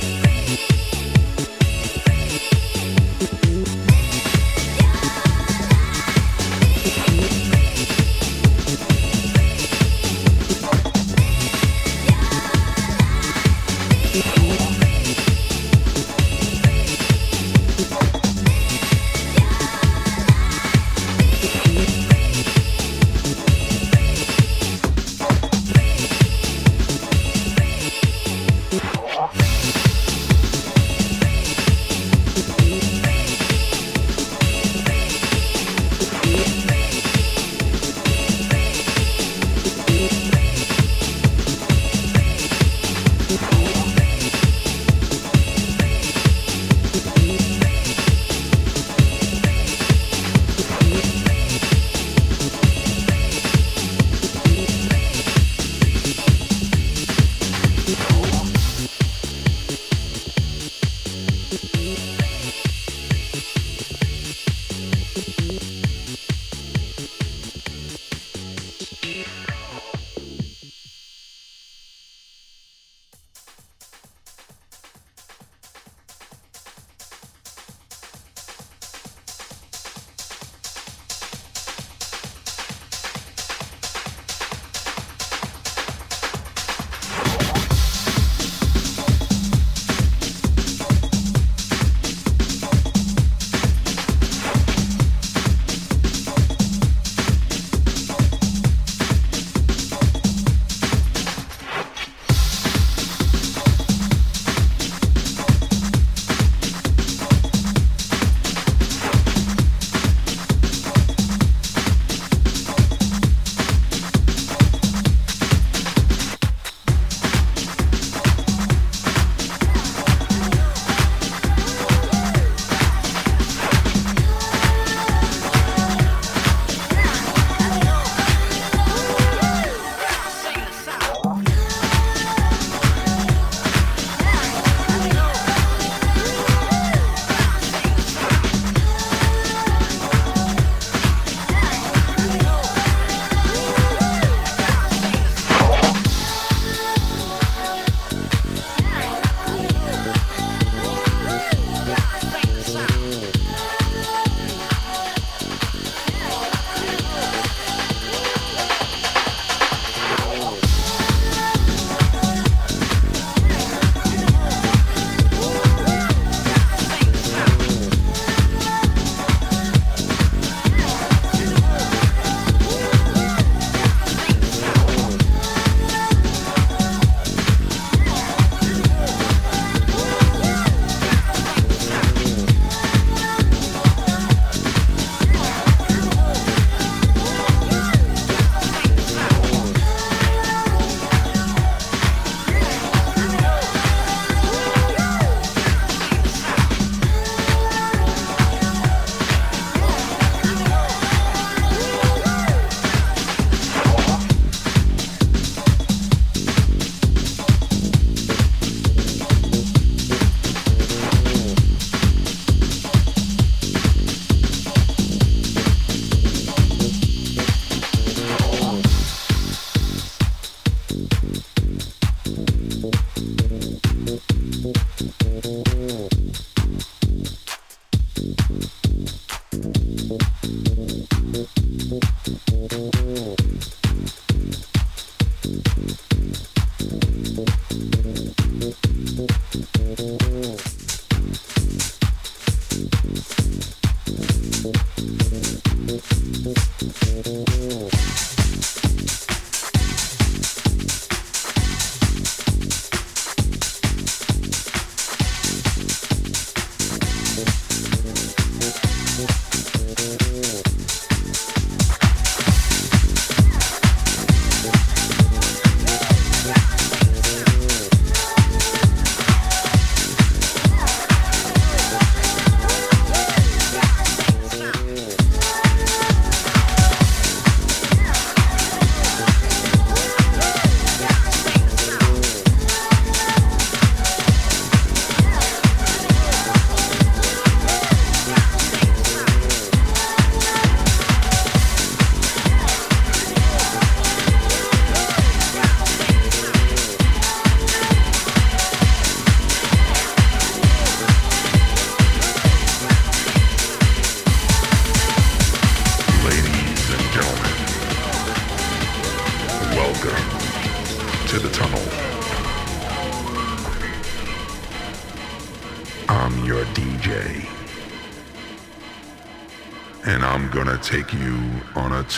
Baby.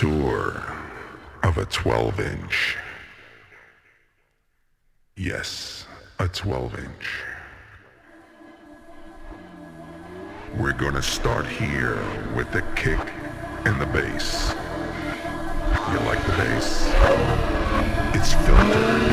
Of a 12 inch. Yes, a 12 inch. We're gonna start here with the kick and the bass. You like the bass? It's filtered.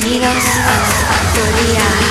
Bienvenidos a factoría.